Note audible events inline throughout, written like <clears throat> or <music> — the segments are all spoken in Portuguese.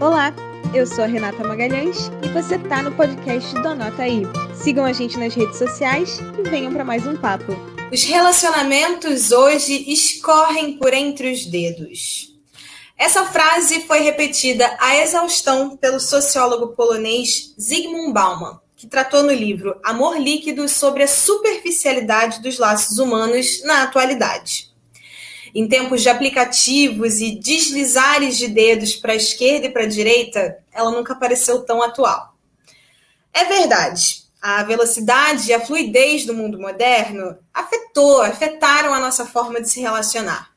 Olá, eu sou a Renata Magalhães e você tá no podcast do Anota Aí. Sigam a gente nas redes sociais e venham para mais um papo. Os relacionamentos hoje escorrem por entre os dedos. Essa frase foi repetida à exaustão pelo sociólogo polonês Zygmunt Bauman, que tratou no livro Amor Líquido sobre a superficialidade dos laços humanos na atualidade. Em tempos de aplicativos e deslizares de dedos para a esquerda e para a direita, ela nunca pareceu tão atual. É verdade, a velocidade e a fluidez do mundo moderno afetou, afetaram a nossa forma de se relacionar.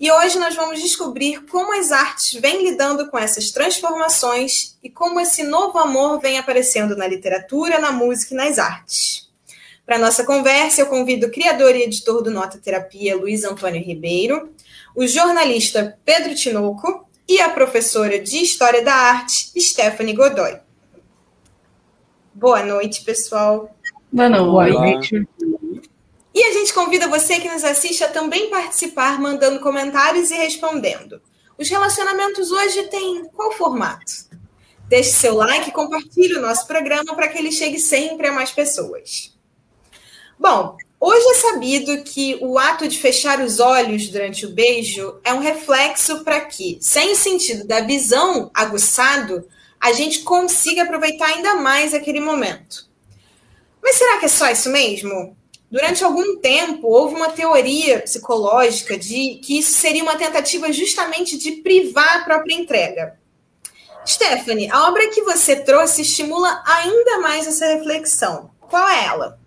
E hoje nós vamos descobrir como as artes vêm lidando com essas transformações e como esse novo amor vem aparecendo na literatura, na música e nas artes. Para nossa conversa, eu convido o criador e editor do Nota Terapia, Luiz Antônio Ribeiro, o jornalista Pedro Tinoco e a professora de História da Arte, Stephanie Godoy. Boa noite, pessoal. Boa noite. E a gente convida você que nos assiste a também participar, mandando comentários e respondendo. Os relacionamentos hoje têm qual formato? Deixe seu like e compartilhe o nosso programa para que ele chegue sempre a mais pessoas. Bom, hoje é sabido que o ato de fechar os olhos durante o beijo é um reflexo para que, sem o sentido da visão aguçado, a gente consiga aproveitar ainda mais aquele momento. Mas será que é só isso mesmo? Durante algum tempo, houve uma teoria psicológica de que isso seria uma tentativa justamente de privar a própria entrega. Stephanie, a obra que você trouxe estimula ainda mais essa reflexão. Qual é ela?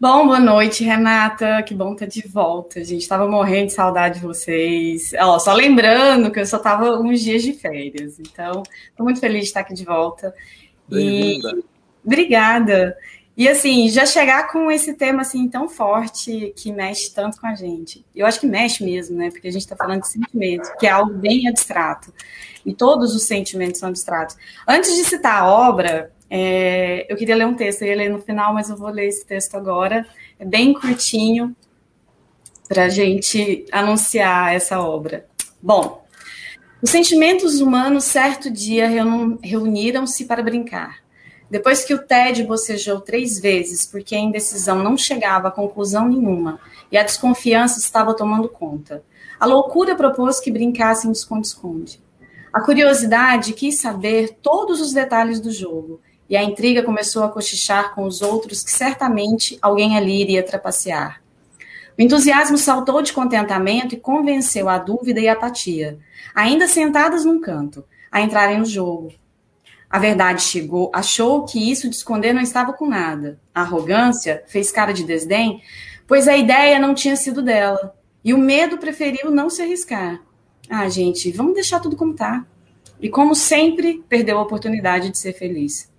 Bom, boa noite, Renata. Que bom estar de volta. A gente estava morrendo de saudade de vocês. Ó, só lembrando que eu só estava uns dias de férias. Então, estou muito feliz de estar aqui de volta. E obrigada. E assim, já chegar com esse tema assim tão forte que mexe tanto com a gente. Eu acho que mexe mesmo, né? Porque a gente está falando de sentimento, que é algo bem abstrato. E todos os sentimentos são abstratos. Antes de citar a obra, é, eu queria ler um texto, eu ia ler no final, mas eu vou ler esse texto agora. É bem curtinho para a gente anunciar essa obra. Bom, os sentimentos humanos certo dia reuniram-se para brincar. Depois que o Ted bocejou três vezes porque a indecisão não chegava a conclusão nenhuma e a desconfiança estava tomando conta, a loucura propôs que brincassem de esconde-esconde. A curiosidade quis saber todos os detalhes do jogo e a intriga começou a cochichar com os outros que certamente alguém ali iria trapacear. O entusiasmo saltou de contentamento e convenceu a dúvida e a apatia, ainda sentadas num canto, a entrarem no jogo. A verdade chegou, achou que isso de esconder não estava com nada. A arrogância fez cara de desdém, pois a ideia não tinha sido dela. E o medo preferiu não se arriscar. Ah, gente, vamos deixar tudo como tá. E como sempre, perdeu a oportunidade de ser feliz.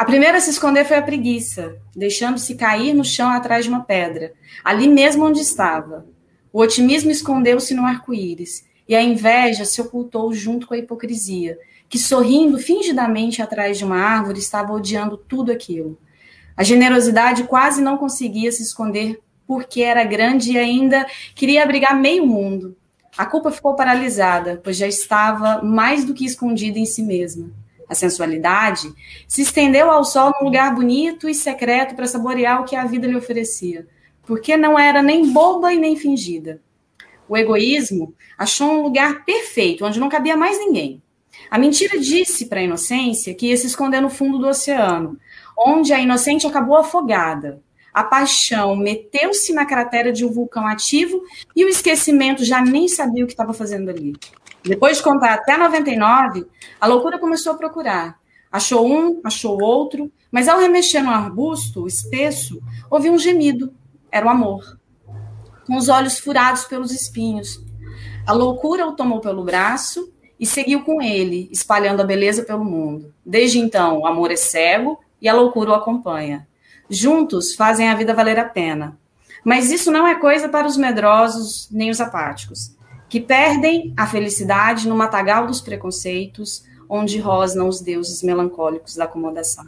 A primeira a se esconder foi a preguiça, deixando-se cair no chão atrás de uma pedra, ali mesmo onde estava. O otimismo escondeu-se no arco-íris, e a inveja se ocultou junto com a hipocrisia, que sorrindo fingidamente atrás de uma árvore estava odiando tudo aquilo. A generosidade quase não conseguia se esconder porque era grande e ainda queria abrigar meio mundo. A culpa ficou paralisada, pois já estava mais do que escondida em si mesma a sensualidade, se estendeu ao sol num lugar bonito e secreto para saborear o que a vida lhe oferecia, porque não era nem boba e nem fingida. O egoísmo achou um lugar perfeito, onde não cabia mais ninguém. A mentira disse para a inocência que ia se esconder no fundo do oceano, onde a inocente acabou afogada. A paixão meteu-se na cratera de um vulcão ativo e o esquecimento já nem sabia o que estava fazendo ali. Depois de contar até 99, a loucura começou a procurar. Achou um, achou outro, mas ao remexer no arbusto espesso, ouviu um gemido. Era o amor. Com os olhos furados pelos espinhos. A loucura o tomou pelo braço e seguiu com ele, espalhando a beleza pelo mundo. Desde então, o amor é cego e a loucura o acompanha. Juntos fazem a vida valer a pena. Mas isso não é coisa para os medrosos nem os apáticos que perdem a felicidade no matagal dos preconceitos, onde rosnam os deuses melancólicos da acomodação.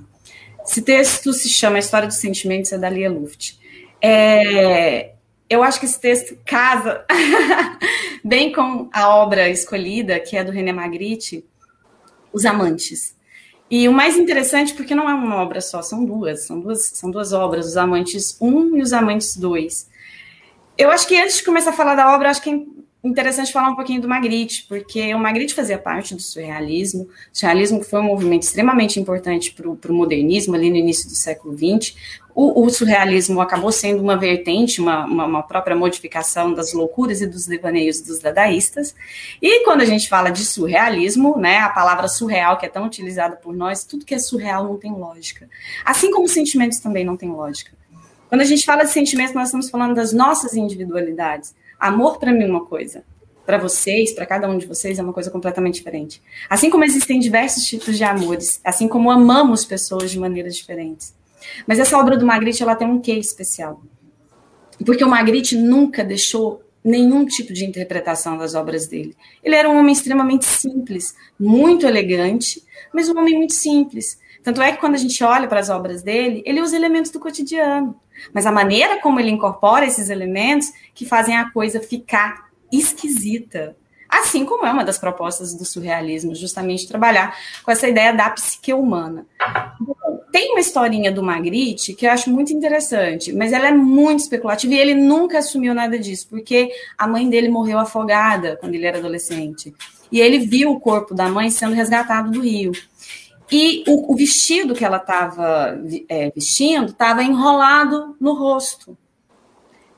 Esse texto se chama A História dos Sentimentos, é da Lia Luft. É, eu acho que esse texto casa <laughs> bem com a obra escolhida, que é do René Magritte, Os Amantes. E o mais interessante, porque não é uma obra só, são duas, são duas, são duas obras, Os Amantes 1 e Os Amantes 2. Eu acho que antes de começar a falar da obra, acho que é interessante falar um pouquinho do Magritte, porque o Magritte fazia parte do surrealismo. O surrealismo foi um movimento extremamente importante para o modernismo, ali no início do século XX. O, o surrealismo acabou sendo uma vertente, uma, uma, uma, própria modificação das loucuras e dos devaneios dos dadaístas. E quando a gente fala de surrealismo, né, a palavra surreal, que é tão utilizada por nós, tudo que é surreal não tem lógica. Assim como sentimentos também não tem lógica. Quando a gente fala de sentimentos, nós estamos falando das nossas individualidades. Amor para mim é uma coisa, para vocês, para cada um de vocês, é uma coisa completamente diferente. Assim como existem diversos tipos de amores, assim como amamos pessoas de maneiras diferentes. Mas essa obra do Magritte, ela tem um quê especial. Porque o Magritte nunca deixou nenhum tipo de interpretação das obras dele. Ele era um homem extremamente simples, muito elegante, mas um homem muito simples. Tanto é que quando a gente olha para as obras dele, ele usa elementos do cotidiano. Mas a maneira como ele incorpora esses elementos que fazem a coisa ficar esquisita. Assim como é uma das propostas do surrealismo, justamente trabalhar com essa ideia da psique humana. Tem uma historinha do Magritte que eu acho muito interessante, mas ela é muito especulativa e ele nunca assumiu nada disso, porque a mãe dele morreu afogada quando ele era adolescente. E ele viu o corpo da mãe sendo resgatado do rio. E o, o vestido que ela estava é, vestindo estava enrolado no rosto.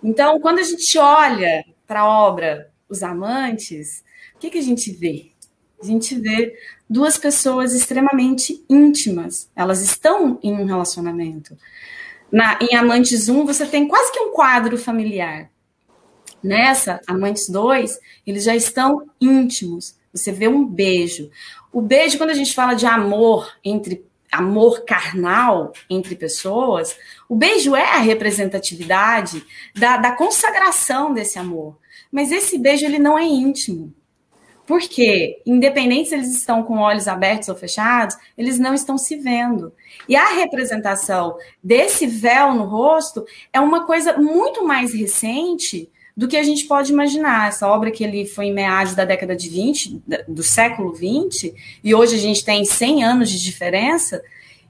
Então, quando a gente olha para a obra Os Amantes, o que, que a gente vê? A gente vê duas pessoas extremamente íntimas. Elas estão em um relacionamento. Na, em Amantes 1, você tem quase que um quadro familiar. Nessa, Amantes 2, eles já estão íntimos. Você vê um beijo. O beijo, quando a gente fala de amor entre amor carnal entre pessoas, o beijo é a representatividade da, da consagração desse amor. Mas esse beijo ele não é íntimo. Porque, independente se eles estão com olhos abertos ou fechados, eles não estão se vendo. E a representação desse véu no rosto é uma coisa muito mais recente do que a gente pode imaginar. Essa obra que ele foi em meados da década de 20, do século 20, e hoje a gente tem 100 anos de diferença.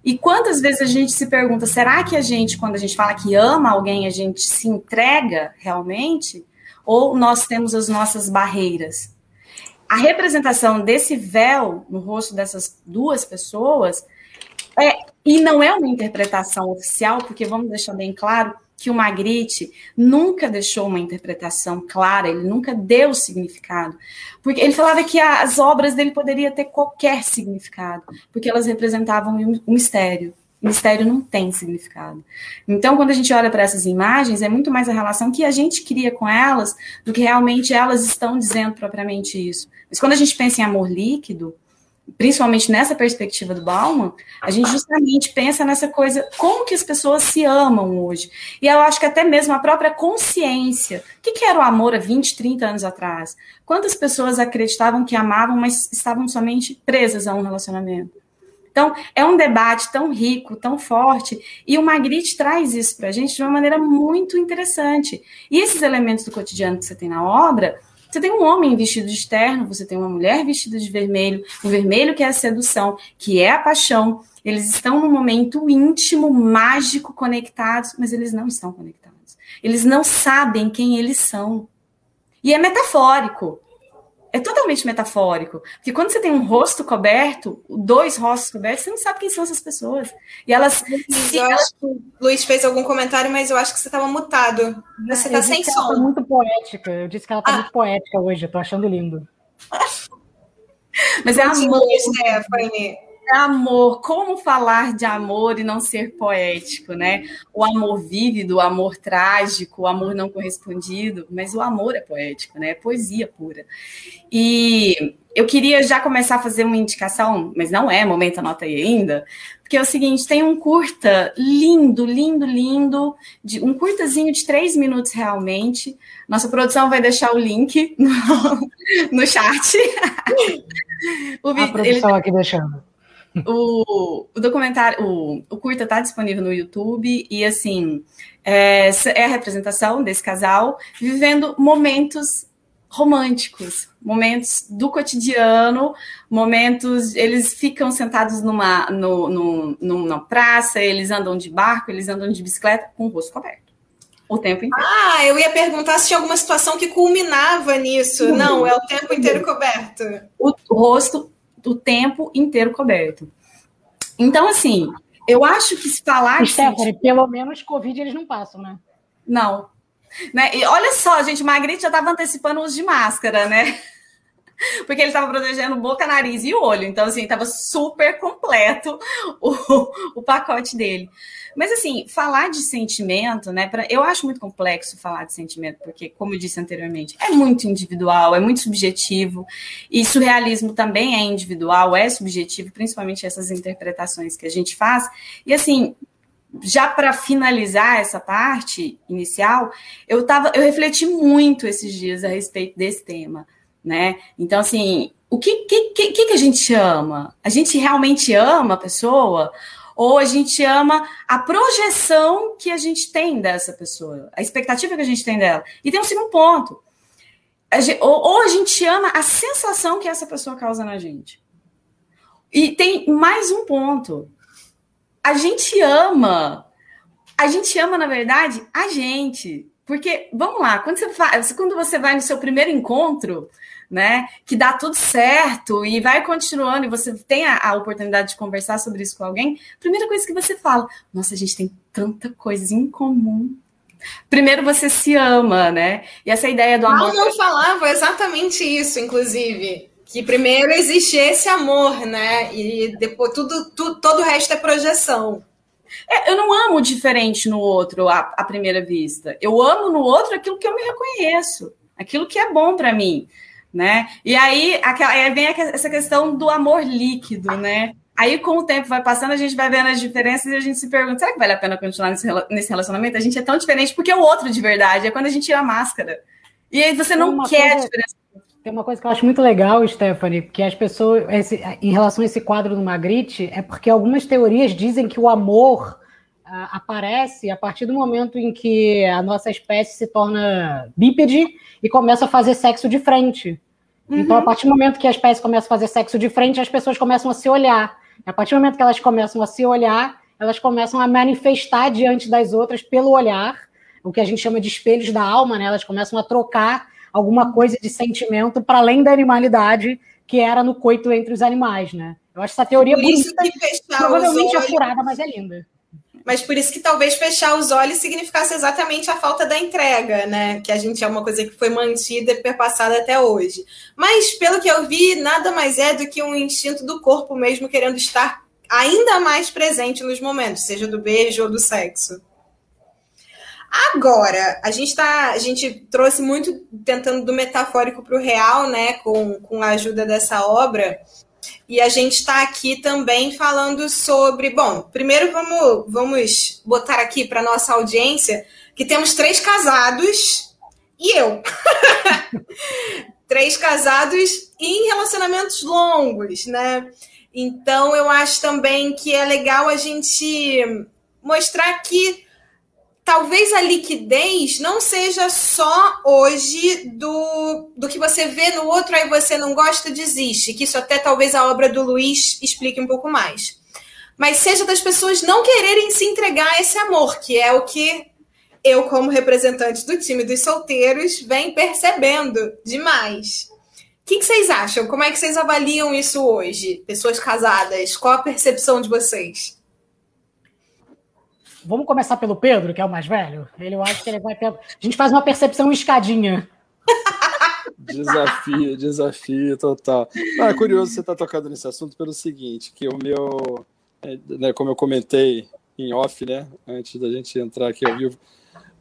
E quantas vezes a gente se pergunta, será que a gente, quando a gente fala que ama alguém, a gente se entrega realmente? Ou nós temos as nossas barreiras? A representação desse véu no rosto dessas duas pessoas é, e não é uma interpretação oficial, porque vamos deixar bem claro, que o Magritte nunca deixou uma interpretação clara, ele nunca deu significado. Porque ele falava que as obras dele poderiam ter qualquer significado, porque elas representavam um mistério. O mistério não tem significado. Então, quando a gente olha para essas imagens, é muito mais a relação que a gente cria com elas do que realmente elas estão dizendo propriamente isso. Mas quando a gente pensa em amor líquido, principalmente nessa perspectiva do Bauman, a gente justamente pensa nessa coisa, como que as pessoas se amam hoje. E eu acho que até mesmo a própria consciência. O que, que era o amor há 20, 30 anos atrás? Quantas pessoas acreditavam que amavam, mas estavam somente presas a um relacionamento? Então, é um debate tão rico, tão forte, e o Magritte traz isso para a gente de uma maneira muito interessante. E esses elementos do cotidiano que você tem na obra, você tem um homem vestido de terno, você tem uma mulher vestida de vermelho, o vermelho que é a sedução, que é a paixão. Eles estão num momento íntimo, mágico, conectados, mas eles não estão conectados. Eles não sabem quem eles são. E é metafórico é totalmente metafórico. Porque quando você tem um rosto coberto, dois rostos cobertos, você não sabe quem são essas pessoas. E elas. Se eu acho que o Luiz fez algum comentário, mas eu acho que você estava mutado. Você está sem som. Ela tá muito poética. Eu disse que ela está ah. muito poética hoje. Eu tô achando lindo. <laughs> mas é amor. Stephanie amor, como falar de amor e não ser poético, né? O amor vívido, o amor trágico, o amor não correspondido, mas o amor é poético, né? É poesia pura. E eu queria já começar a fazer uma indicação, mas não é momento anota aí ainda, porque é o seguinte, tem um curta lindo, lindo, lindo, de, um curtazinho de três minutos realmente. Nossa produção vai deixar o link no, <laughs> no chat. <laughs> o, a produção ele, aqui deixando. O, o documentário, o, o curta está disponível no YouTube e assim é, é, a representação desse casal vivendo momentos românticos, momentos do cotidiano, momentos. Eles ficam sentados numa, no, no, numa praça, eles andam de barco, eles andam de bicicleta com o rosto coberto. O tempo inteiro. Ah, eu ia perguntar se tinha alguma situação que culminava nisso. Uhum. Não, é o tempo inteiro coberto. O rosto o tempo inteiro coberto. Então, assim, eu acho que se falar. Stephanie, pelo menos Covid eles não passam, né? Não, né? E olha só, gente, o Magritte já estava antecipando o uso de máscara, né? <laughs> Porque ele estava protegendo boca, nariz e olho. Então, assim, estava super completo o, o pacote dele. Mas, assim, falar de sentimento, né? Pra, eu acho muito complexo falar de sentimento, porque, como eu disse anteriormente, é muito individual, é muito subjetivo. E surrealismo também é individual, é subjetivo, principalmente essas interpretações que a gente faz. E, assim, já para finalizar essa parte inicial, eu tava, eu refleti muito esses dias a respeito desse tema, né? Então, assim, o que, que, que, que a gente ama? A gente realmente ama a pessoa? Ou a gente ama a projeção que a gente tem dessa pessoa, a expectativa que a gente tem dela? E tem um segundo ponto. A gente, ou, ou a gente ama a sensação que essa pessoa causa na gente. E tem mais um ponto a gente ama. A gente ama, na verdade, a gente. Porque, vamos lá, quando você, faz, quando você vai no seu primeiro encontro, né, que dá tudo certo e vai continuando e você tem a, a, oportunidade de conversar sobre isso com alguém, primeira coisa que você fala, nossa, a gente tem tanta coisa em comum. Primeiro você se ama, né? E essa ideia do amor. Não, não falava exatamente isso, inclusive que primeiro existe esse amor, né? E depois tudo, tudo todo o resto é projeção. É, eu não amo diferente no outro à, à, primeira vista. Eu amo no outro aquilo que eu me reconheço, aquilo que é bom para mim, né? E aí, aquela, aí vem essa questão do amor líquido, né? Aí, com o tempo vai passando, a gente vai vendo as diferenças e a gente se pergunta: será que vale a pena continuar nesse relacionamento? A gente é tão diferente porque é o outro de verdade, é quando a gente tira a máscara. E aí você não quer coisa... a diferença tem uma coisa que eu acho muito legal, Stephanie, que as pessoas, esse, em relação a esse quadro do Magritte, é porque algumas teorias dizem que o amor aparece a partir do momento em que a nossa espécie se torna bípede e começa a fazer sexo de frente. Uhum. Então, a partir do momento que a espécie começa a fazer sexo de frente, as pessoas começam a se olhar. A partir do momento que elas começam a se olhar, elas começam a manifestar diante das outras pelo olhar, o que a gente chama de espelhos da alma, né? Elas começam a trocar alguma coisa de sentimento para além da animalidade que era no coito entre os animais, né? Eu acho essa teoria por bonita, provavelmente olhos... apurada, mas é linda. Mas por isso que talvez fechar os olhos significasse exatamente a falta da entrega, né? Que a gente é uma coisa que foi mantida e perpassada até hoje. Mas, pelo que eu vi, nada mais é do que um instinto do corpo mesmo querendo estar ainda mais presente nos momentos, seja do beijo ou do sexo. Agora, a gente tá, a gente trouxe muito tentando do metafórico para o real, né, com, com a ajuda dessa obra. E a gente está aqui também falando sobre. Bom, primeiro vamos, vamos botar aqui para nossa audiência que temos três casados e eu. <laughs> três casados em relacionamentos longos, né? Então eu acho também que é legal a gente mostrar que talvez a liquidez não seja só hoje do, do que você vê no outro, aí você não gosta, desiste. Que isso até talvez a obra do Luiz explique um pouco mais. Mas seja das pessoas não quererem se entregar a esse amor, que é o que eu, como representante do time dos solteiros, venho percebendo demais. O que vocês acham? Como é que vocês avaliam isso hoje? Pessoas casadas, qual a percepção de vocês? Vamos começar pelo Pedro, que é o mais velho. Ele, eu acho que ele vai. A gente faz uma percepção escadinha. <laughs> Desafio, desafio total. Ah, é curioso você estar tá tocando nesse assunto pelo seguinte, que o meu, é, né, como eu comentei em off, né, antes da gente entrar aqui ao vivo,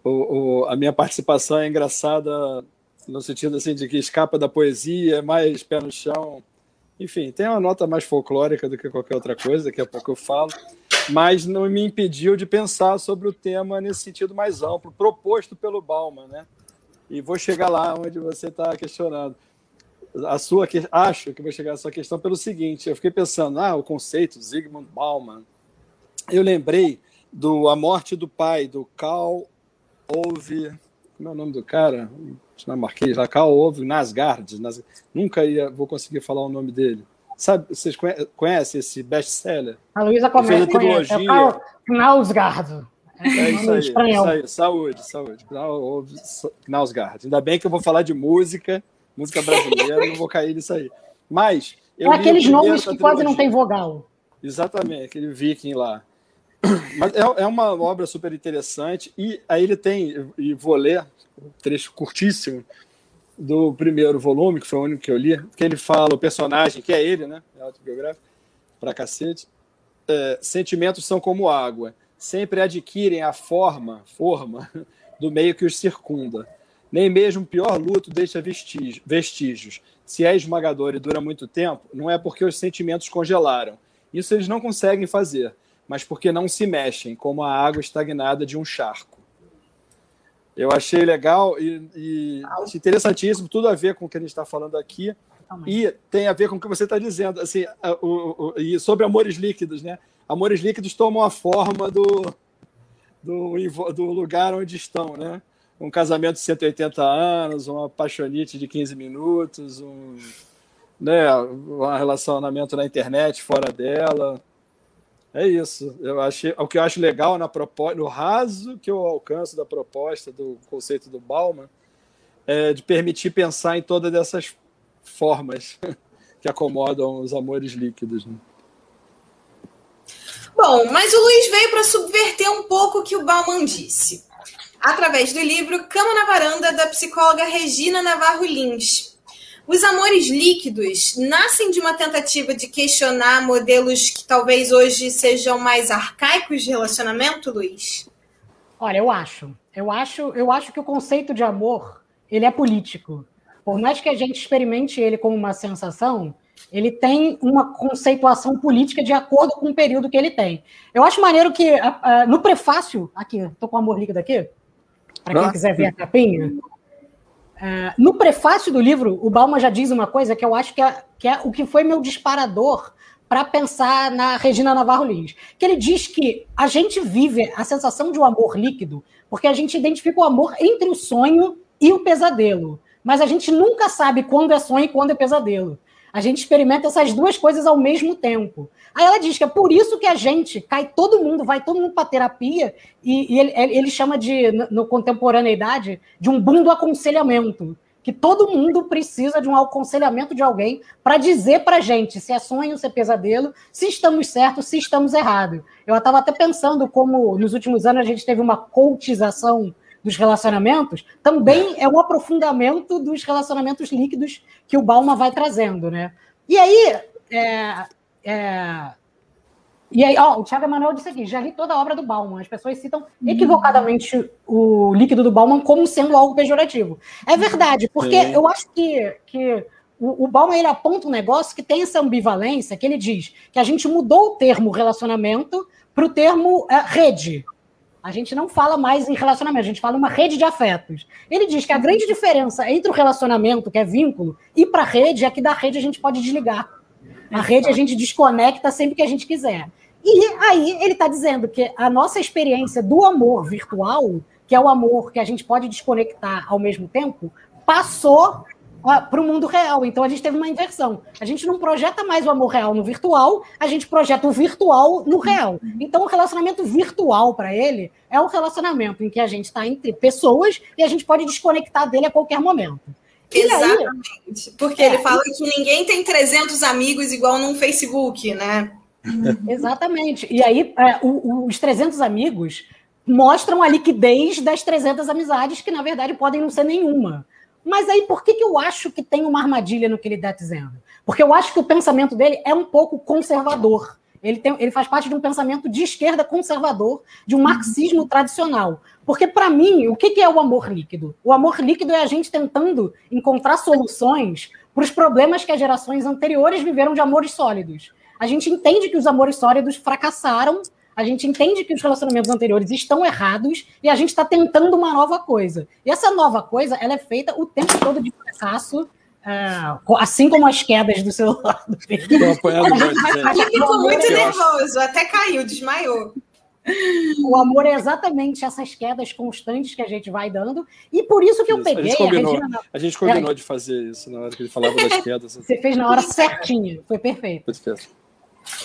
o, o, a minha participação é engraçada no sentido assim de que escapa da poesia, é mais pé no chão. Enfim, tem uma nota mais folclórica do que qualquer outra coisa, daqui a pouco eu falo mas não me impediu de pensar sobre o tema nesse sentido mais amplo, proposto pelo Bauman, né? E vou chegar lá onde você está questionando. A sua acho que vou chegar à sua questão pelo seguinte: eu fiquei pensando, ah, o conceito Zygmunt Bauman. Eu lembrei do A Morte do Pai, do Carl Ove, Como é o nome do cara? Dinamarquês, lá, Karl Ove Nasgard. Nas, nunca ia, vou conseguir falar o nome dele. Sabe, vocês conhecem esse best-seller? A Luísa conhece, conhece. É Knausgard. É, é isso aí, isso aí, saúde, saúde. Knausgard. Ainda bem que eu vou falar de música, música brasileira, não vou cair nisso aí. Mas. é aqueles nomes que quase não tem vogal. Exatamente, aquele viking lá. <clears throat> Mas é, é uma obra super interessante. E aí ele tem, e vou ler um trecho curtíssimo do primeiro volume, que foi o único que eu li, que ele fala, o personagem, que é ele, né? É autobiográfico, pra cacete. É, sentimentos são como água, sempre adquirem a forma, forma <laughs> do meio que os circunda. Nem mesmo o pior luto deixa vestígios, vestígios. Se é esmagador e dura muito tempo, não é porque os sentimentos congelaram. Isso eles não conseguem fazer mas porque não se mexem, como a água estagnada de um charco. Eu achei legal e, e interessantíssimo, tudo a ver com o que a gente está falando aqui. E tem a ver com o que você está dizendo, assim, o, o, e sobre amores líquidos, né? Amores líquidos tomam a forma do, do, do lugar onde estão, né? Um casamento de 180 anos, um apaixonite de 15 minutos, um, né, um relacionamento na internet fora dela. É isso. Eu achei, o que eu acho legal na proposta, no raso que eu alcanço da proposta do conceito do Bauman, é de permitir pensar em todas essas formas <laughs> que acomodam os amores líquidos. Né? Bom, mas o Luiz veio para subverter um pouco o que o Bauman disse, através do livro Cama na Varanda, da psicóloga Regina Navarro Lins, os amores líquidos nascem de uma tentativa de questionar modelos que talvez hoje sejam mais arcaicos de relacionamento, Luiz? Olha, eu acho. Eu acho, eu acho que o conceito de amor, ele é político. Por mais que a gente experimente ele como uma sensação, ele tem uma conceituação política de acordo com o período que ele tem. Eu acho maneiro que uh, uh, no prefácio, aqui, estou com o amor líquido aqui, para quem ah, quiser ver a capinha, Uh, no prefácio do livro, o Bauman já diz uma coisa que eu acho que é, que é o que foi meu disparador para pensar na Regina Navarro Lins. Que ele diz que a gente vive a sensação de um amor líquido porque a gente identifica o amor entre o sonho e o pesadelo. Mas a gente nunca sabe quando é sonho e quando é pesadelo. A gente experimenta essas duas coisas ao mesmo tempo. Aí ela diz que é por isso que a gente cai todo mundo, vai todo mundo para terapia, e, e ele, ele, chama de, no contemporaneidade, de um boom do aconselhamento. Que todo mundo precisa de um aconselhamento de alguém para dizer para gente se é sonho, se é pesadelo, se estamos certos, se estamos errados. Eu estava até pensando como nos últimos anos a gente teve uma coachização dos relacionamentos, também é um aprofundamento dos relacionamentos líquidos que o Balma vai trazendo, né? E aí, é, é... E aí, ó, o Thiago Emanuel disse aqui: já li toda a obra do Bauman. As pessoas citam equivocadamente o líquido do Bauman como sendo algo pejorativo. É verdade, porque Sim. eu acho que, que o, o Bauman ele aponta um negócio que tem essa ambivalência, que ele diz que a gente mudou o termo relacionamento para o termo é, rede. A gente não fala mais em relacionamento, a gente fala uma rede de afetos. Ele diz que a grande diferença entre o relacionamento, que é vínculo, e para a rede é que da rede a gente pode desligar. A rede a gente desconecta sempre que a gente quiser. E aí ele está dizendo que a nossa experiência do amor virtual, que é o amor que a gente pode desconectar ao mesmo tempo, passou para o mundo real. Então a gente teve uma inversão. A gente não projeta mais o amor real no virtual, a gente projeta o virtual no real. Então o relacionamento virtual para ele é um relacionamento em que a gente está entre pessoas e a gente pode desconectar dele a qualquer momento. Exatamente. Porque é, ele fala que ninguém tem 300 amigos igual num Facebook, né? <laughs> Exatamente. E aí, é, o, os 300 amigos mostram a liquidez das 300 amizades, que na verdade podem não ser nenhuma. Mas aí, por que, que eu acho que tem uma armadilha no que ele está dizendo? Porque eu acho que o pensamento dele é um pouco conservador. Ele, tem, ele faz parte de um pensamento de esquerda conservador, de um uhum. marxismo tradicional. Porque, para mim, o que é o amor líquido? O amor líquido é a gente tentando encontrar soluções para os problemas que as gerações anteriores viveram de amores sólidos. A gente entende que os amores sólidos fracassaram, a gente entende que os relacionamentos anteriores estão errados e a gente está tentando uma nova coisa. E essa nova coisa ela é feita o tempo todo de fracasso, ah, assim como as quedas do celular do Ele ficou muito nervoso, até caiu, desmaiou. O amor é exatamente essas quedas constantes que a gente vai dando, e por isso que eu peguei. A gente combinou, a, a gente combinou é. de fazer isso na hora que ele falava das <laughs> quedas. Você fez na hora certinha, foi perfeito. Perfeito.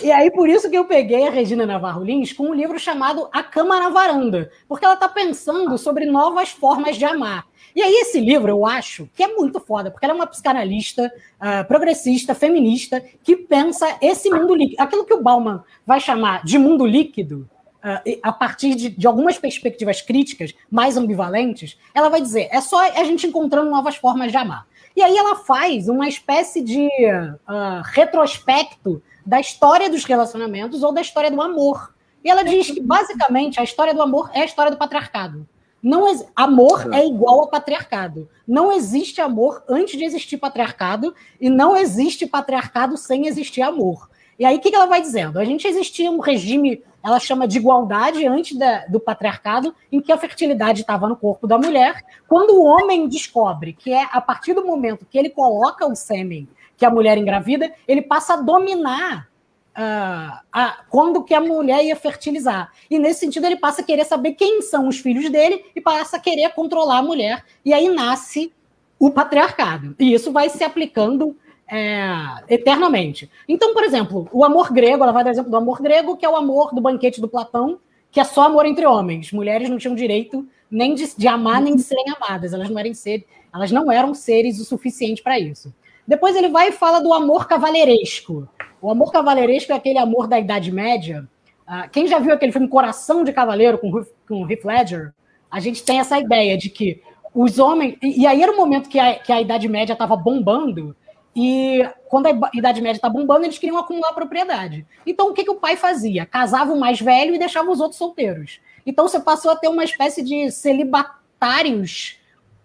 E aí, por isso que eu peguei a Regina Navarro Lins com um livro chamado A Cama na Varanda, porque ela está pensando sobre novas formas de amar. E aí, esse livro, eu acho que é muito foda, porque ela é uma psicanalista, uh, progressista, feminista, que pensa esse mundo líquido. Aquilo que o Bauman vai chamar de mundo líquido, uh, a partir de, de, algumas perspectivas críticas mais ambivalentes, ela vai dizer: é só a gente encontrando novas formas de amar. E aí ela faz uma espécie de uh, retrospecto da história dos relacionamentos ou da história do amor. E ela diz que, basicamente, a história do amor é a história do patriarcado. Não amor é igual a patriarcado. Não existe amor antes de existir patriarcado e não existe patriarcado sem existir amor. E aí o que ela vai dizendo? A gente existia um regime, ela chama de igualdade antes da, do patriarcado, em que a fertilidade estava no corpo da mulher. Quando o homem descobre que é a partir do momento que ele coloca o sêmen que a mulher engravida, ele passa a dominar uh, a, quando que a mulher ia fertilizar. E nesse sentido, ele passa a querer saber quem são os filhos dele e passa a querer controlar a mulher. E aí nasce o patriarcado. E isso vai se aplicando é, eternamente. Então, por exemplo, o amor grego, ela vai dar exemplo do amor grego, que é o amor do banquete do Platão, que é só amor entre homens. Mulheres não tinham direito nem de, de amar nem de serem amadas. Elas não eram seres, elas não eram seres o suficiente para isso. Depois ele vai e fala do amor cavaleiresco. O amor cavaleiresco é aquele amor da Idade Média. Uh, quem já viu aquele filme Coração de Cavaleiro com, com Heath Ledger, a gente tem essa ideia de que os homens. E, e aí era o momento que a, que a Idade Média estava bombando, e quando a Idade Média está bombando, eles queriam acumular propriedade. Então, o que, que o pai fazia? Casava o mais velho e deixava os outros solteiros. Então, você passou a ter uma espécie de celibatários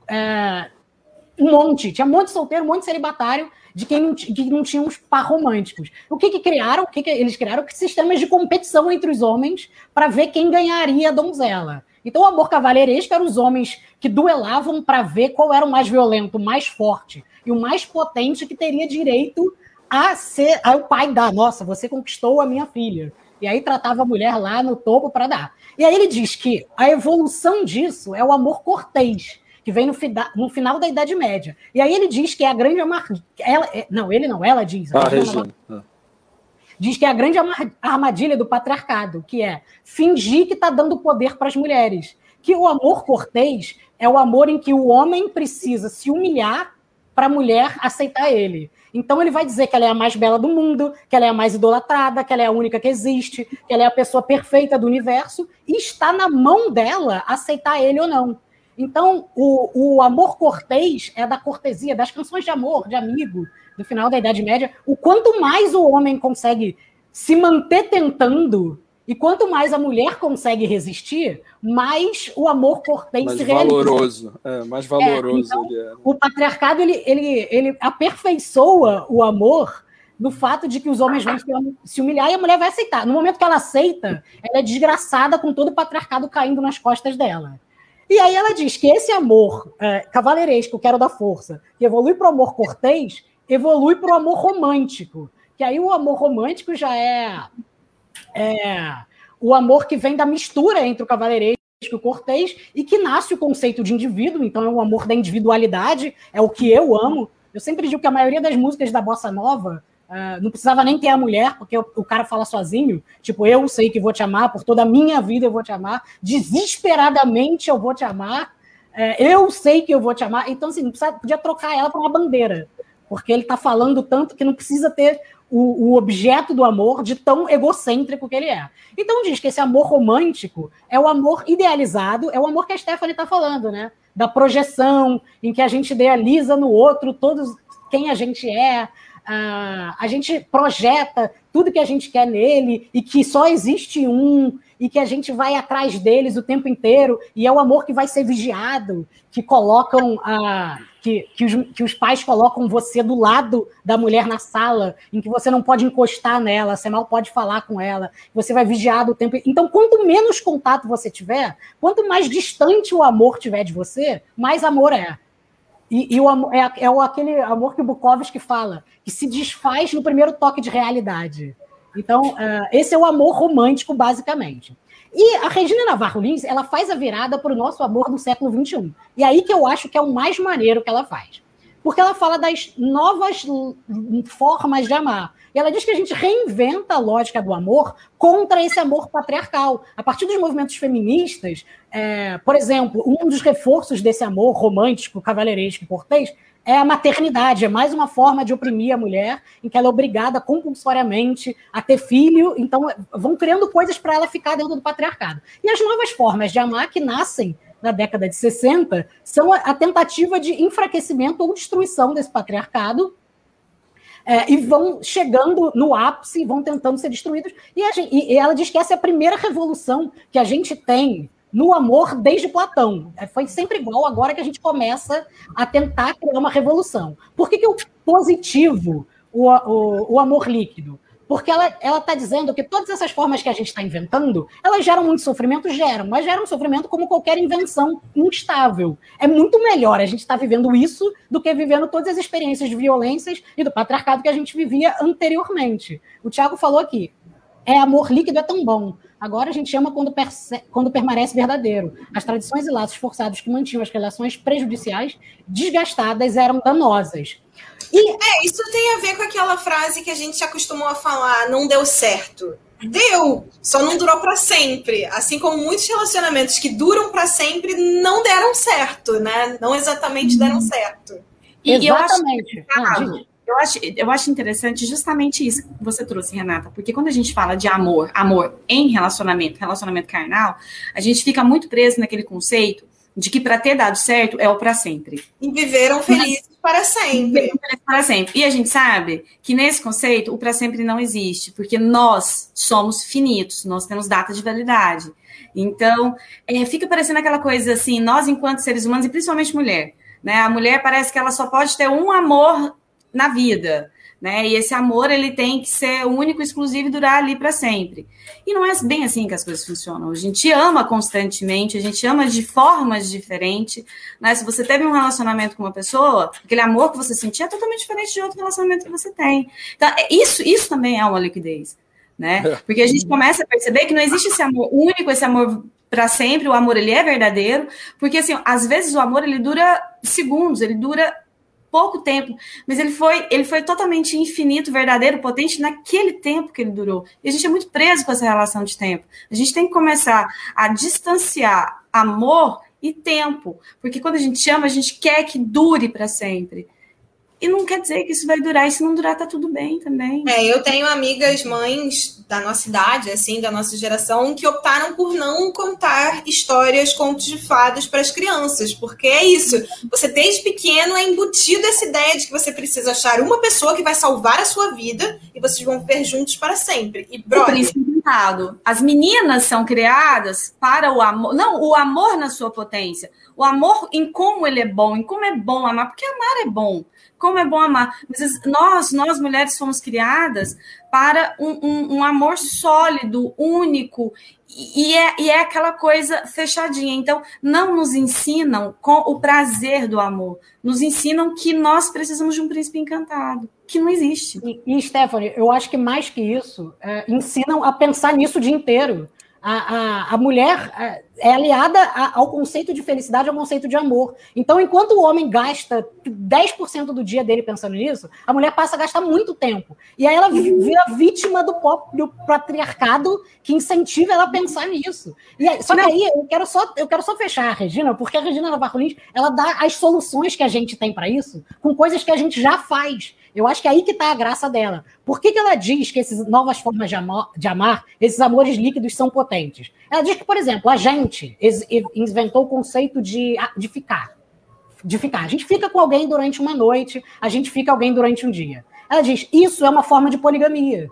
é, um monte, tinha um monte de solteiro, um monte de celibatário, de quem não, que não tinha uns par românticos. O que, que criaram? O que, que eles criaram? Sistemas de competição entre os homens para ver quem ganharia a donzela. Então, o amor cavalheiresco eram os homens que duelavam para ver qual era o mais violento, o mais forte e o mais potente que teria direito a ser a o pai da nossa, você conquistou a minha filha. E aí tratava a mulher lá no topo para dar. E aí ele diz que a evolução disso é o amor cortês que vem no, no, final da Idade Média. E aí ele diz que é a grande armadilha. É, não, ele não, ela diz. Ah, Regina. Ah. Diz que é a grande armadilha do patriarcado, que é fingir que está dando poder para as mulheres. Que o amor cortês é o amor em que o homem precisa se humilhar para a mulher aceitar ele. Então ele vai dizer que ela é a mais bela do mundo, que ela é a mais idolatrada, que ela é a única que existe, que ela é a pessoa perfeita do universo, e está na mão dela aceitar ele ou não. Então, o, o amor cortês é da cortesia, das canções de amor, de amigo, do final da Idade Média. O quanto mais o homem consegue se manter tentando e quanto mais a mulher consegue resistir, mais o amor cortês mais se valoroso, é, mais valoroso. É, então, ele é. O patriarcado ele, ele, ele aperfeiçoa o amor no fato de que os homens vão se humilhar e a mulher vai aceitar. No momento que ela aceita, ela é desgraçada com todo o patriarcado caindo nas costas dela. E aí ela diz que esse amor é, cavaleiresco, que era da força, que evolui para o amor cortês, evolui para o amor romântico. Que aí o amor romântico já é, é o amor que vem da mistura entre o cavaleiresco e o cortês, e que nasce o conceito de indivíduo, então é o amor da individualidade, é o que eu amo. Eu sempre digo que a maioria das músicas da bossa nova Uh, não precisava nem ter a mulher, porque o, cara fala sozinho, tipo, eu sei que vou te amar, por toda a minha vida eu vou te amar, desesperadamente eu vou te amar, uh, eu sei que eu vou te amar. Então, assim, não precisa, podia trocar ela por uma bandeira, porque ele está falando tanto que não precisa ter o, o, objeto do amor de tão egocêntrico que ele é. Então, diz que esse amor romântico é o amor idealizado, é o amor que a Stephanie está falando, né? Da projeção, em que a gente idealiza no outro todos quem a gente é, a, a gente projeta tudo que a gente quer nele e que só existe um e que a gente vai atrás deles o tempo inteiro e é o amor que vai ser vigiado, que colocam a que, que, os, que os pais colocam você do lado da mulher na sala, em que você não pode encostar nela, você mal pode falar com ela, você vai vigiar o tempo. Então, quanto menos contato você tiver, quanto mais distante o amor tiver de você, mais amor é. E, e o amor, é, é aquele amor que o Bukowski fala, que se desfaz no primeiro toque de realidade. Então, uh, esse é o amor romântico, basicamente. E a Regina Navarro Lins, ela faz a virada para o nosso amor do século XXI. E aí que eu acho que é o mais maneiro que ela faz. Porque ela fala das novas formas de amar. E ela diz que a gente reinventa a lógica do amor contra esse amor patriarcal. A partir dos movimentos feministas, é, por exemplo, um dos reforços desse amor romântico, cavalheiresco e cortês é a maternidade, é mais uma forma de oprimir a mulher, em que ela é obrigada compulsoriamente a ter filho, então vão criando coisas para ela ficar dentro do patriarcado. E as novas formas de amar que nascem na década de 60 são a tentativa de enfraquecimento ou destruição desse patriarcado é, e vão chegando no ápice, vão tentando ser destruídos. E, gente, e, ela diz que essa é a primeira revolução que a gente tem no amor desde Platão. É, foi sempre igual, agora que a gente começa a tentar criar uma revolução. Por que, que o positivo, o, o, o amor líquido? Porque ela está dizendo que todas essas formas que a gente está inventando, elas geram muito sofrimento, geram, mas geram sofrimento como qualquer invenção instável. É muito melhor a gente estar tá vivendo isso do que vivendo todas as experiências de violências e do patriarcado que a gente vivia anteriormente. O Tiago falou aqui, é amor líquido é tão bom. Agora a gente ama quando, quando permanece verdadeiro. As tradições e laços forçados que mantinham as relações prejudiciais, desgastadas, eram danosas. E é, isso tem a ver com aquela frase que a gente acostumou a falar, não deu certo. Deu, só não durou para sempre. Assim como muitos relacionamentos que duram para sempre não deram certo, né? Não exatamente deram certo. E exatamente. Eu acho, eu acho, eu acho interessante justamente isso que você trouxe, Renata, porque quando a gente fala de amor, amor em relacionamento, relacionamento carnal, a gente fica muito preso naquele conceito de que para ter dado certo é o para sempre. E viveram felizes Mas, para sempre. Para sempre. E a gente sabe que nesse conceito o para sempre não existe, porque nós somos finitos, nós temos data de validade. Então, é, fica parecendo aquela coisa assim, nós enquanto seres humanos, e principalmente mulher, né? A mulher parece que ela só pode ter um amor na vida, né? E esse amor ele tem que ser único, exclusivo e durar ali para sempre. E não é bem assim que as coisas funcionam. A gente ama constantemente, a gente ama de formas diferentes, né? Se você teve um relacionamento com uma pessoa, aquele amor que você sentia é totalmente diferente de outro relacionamento que você tem. Então, é, isso, isso também é uma liquidez, né? É. Porque a gente começa a perceber que não existe esse amor único, esse amor para sempre, o amor ele é verdadeiro, porque assim, às vezes o amor ele dura segundos, ele dura pouco tempo, mas ele foi, ele foi totalmente infinito, verdadeiro, potente naquele tempo que ele durou. E a gente é muito preso com essa relação de tempo. A gente tem que começar a distanciar amor e tempo, porque quando a gente ama, a gente quer que dure para sempre. E não quer dizer que isso vai durar, e se não durar, tá tudo bem também. É, eu tenho amigas mães da nossa idade, assim, da nossa geração, que optaram por não contar histórias, contos de fadas para as crianças, porque é isso. Você desde pequeno é embutido essa ideia de que você precisa achar uma pessoa que vai salvar a sua vida e vocês vão viver juntos para sempre. E brother, as meninas são criadas para o amor, não, o amor na sua potência, o amor em como ele é bom, em como é bom amar, porque amar é bom. Como é bom amar. Mas nós, nós mulheres, fomos criadas para um, um, um amor sólido, único, e é, e é aquela coisa fechadinha. Então, não nos ensinam com o prazer do amor, nos ensinam que nós precisamos de um príncipe encantado, que não existe. E, e Stephanie, eu acho que mais que isso, é, ensinam a pensar nisso o dia inteiro a, a, a mulher é, é aliada ao conceito de felicidade, ao conceito de amor. Então, enquanto o homem gasta 10% do dia dele pensando nisso, a mulher passa a gastar muito tempo. E aí ela vira vítima do, do patriarcado que incentiva ela a pensar nisso. E aí, só que aí eu quero só, eu quero só fechar a Regina, porque a Regina Navarro Lins, ela dá as soluções que a gente tem para isso com coisas que a gente já faz. Eu acho que é aí que está a graça dela. Por que, que ela diz que essas novas formas de amar, de amar, esses amores líquidos são potentes? Ela diz que, por exemplo, a gente inventou o conceito de, de ficar. De ficar. A gente fica com alguém durante uma noite, a gente fica com alguém durante um dia. Ela diz: isso é uma forma de poligamia.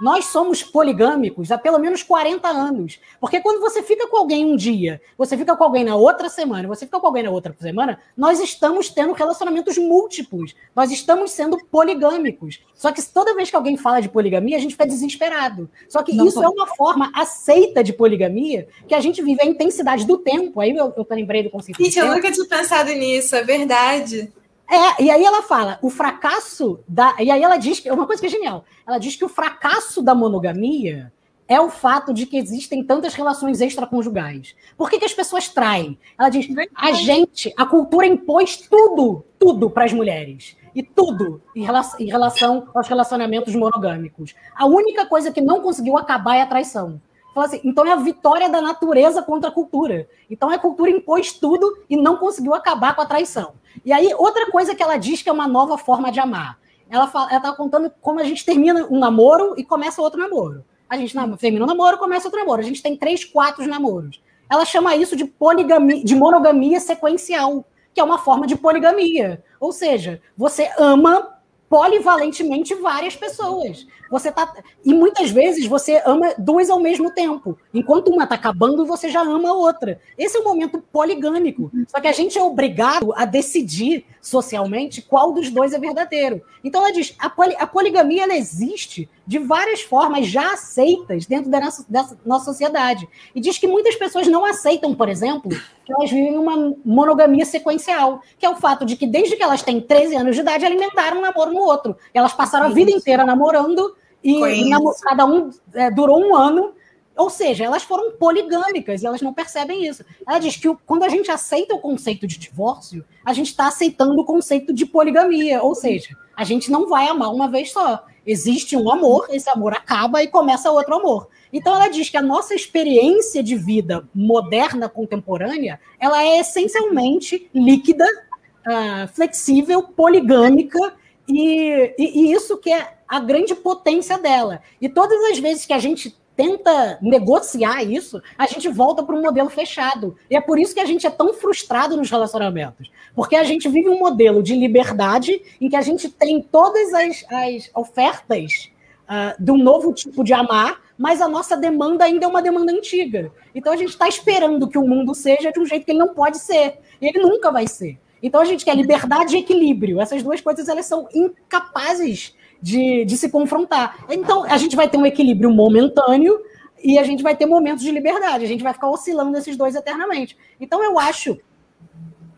Nós somos poligâmicos há pelo menos 40 anos. Porque quando você fica com alguém um dia, você fica com alguém na outra semana, você fica com alguém na outra semana, nós estamos tendo relacionamentos múltiplos. Nós estamos sendo poligâmicos. Só que toda vez que alguém fala de poligamia, a gente fica desesperado. Só que Não isso pode. é uma forma aceita de poligamia que a gente vive a intensidade do tempo. Aí eu, eu lembrei do conceito. Gente, eu nunca tinha pensado nisso, é verdade. É, e aí ela fala, o fracasso da. E aí ela diz que. Uma coisa que é genial. Ela diz que o fracasso da monogamia é o fato de que existem tantas relações extraconjugais. Por que, que as pessoas traem? Ela diz: a gente, a cultura impôs tudo, tudo para as mulheres. E tudo em relação, em relação aos relacionamentos monogâmicos. A única coisa que não conseguiu acabar é a traição. Assim, então é a vitória da natureza contra a cultura. Então a cultura impôs tudo e não conseguiu acabar com a traição. E aí, outra coisa que ela diz que é uma nova forma de amar. Ela está contando como a gente termina um namoro e começa outro namoro. A gente termina um namoro, começa outro namoro. A gente tem três, quatro namoros. Ela chama isso de poligamia, de monogamia sequencial, que é uma forma de poligamia. Ou seja, você ama polivalentemente várias pessoas. Você tá e muitas vezes você ama duas ao mesmo tempo. Enquanto uma está acabando, você já ama a outra. Esse é o momento poligâmico. Só que a gente é obrigado a decidir socialmente qual dos dois é verdadeiro. Então ela diz, a, poli, a poligamia ela existe de várias formas já aceitas dentro da nossa, da nossa sociedade. E diz que muitas pessoas não aceitam, por exemplo, que elas vivem uma monogamia sequencial, que é o fato de que desde que elas têm 13 anos de idade alimentaram um namoro no outro. Elas passaram a vida inteira namorando e, cada um é, durou um ano. Ou seja, elas foram poligâmicas e elas não percebem isso. Ela diz que quando a gente aceita o conceito de divórcio, a gente está aceitando o conceito de poligamia. Ou seja, a gente não vai amar uma vez só. Existe um amor, esse amor acaba e começa outro amor. Então ela diz que a nossa experiência de vida moderna, contemporânea, ela é essencialmente líquida, uh, flexível, poligâmica, e, e, e isso que é a grande potência dela. E todas as vezes que a gente tenta negociar isso, a gente volta para um modelo fechado. E é por isso que a gente é tão frustrado nos relacionamentos. Porque a gente vive um modelo de liberdade em que a gente tem todas as, as ofertas uh, de um novo tipo de amar, mas a nossa demanda ainda é uma demanda antiga. Então a gente está esperando que o mundo seja de um jeito que ele não pode ser. E ele nunca vai ser. Então a gente quer liberdade e equilíbrio. Essas duas coisas elas são incapazes de, de se confrontar. Então, a gente vai ter um equilíbrio momentâneo e a gente vai ter momentos de liberdade. A gente vai ficar oscilando nesses dois eternamente. Então, eu acho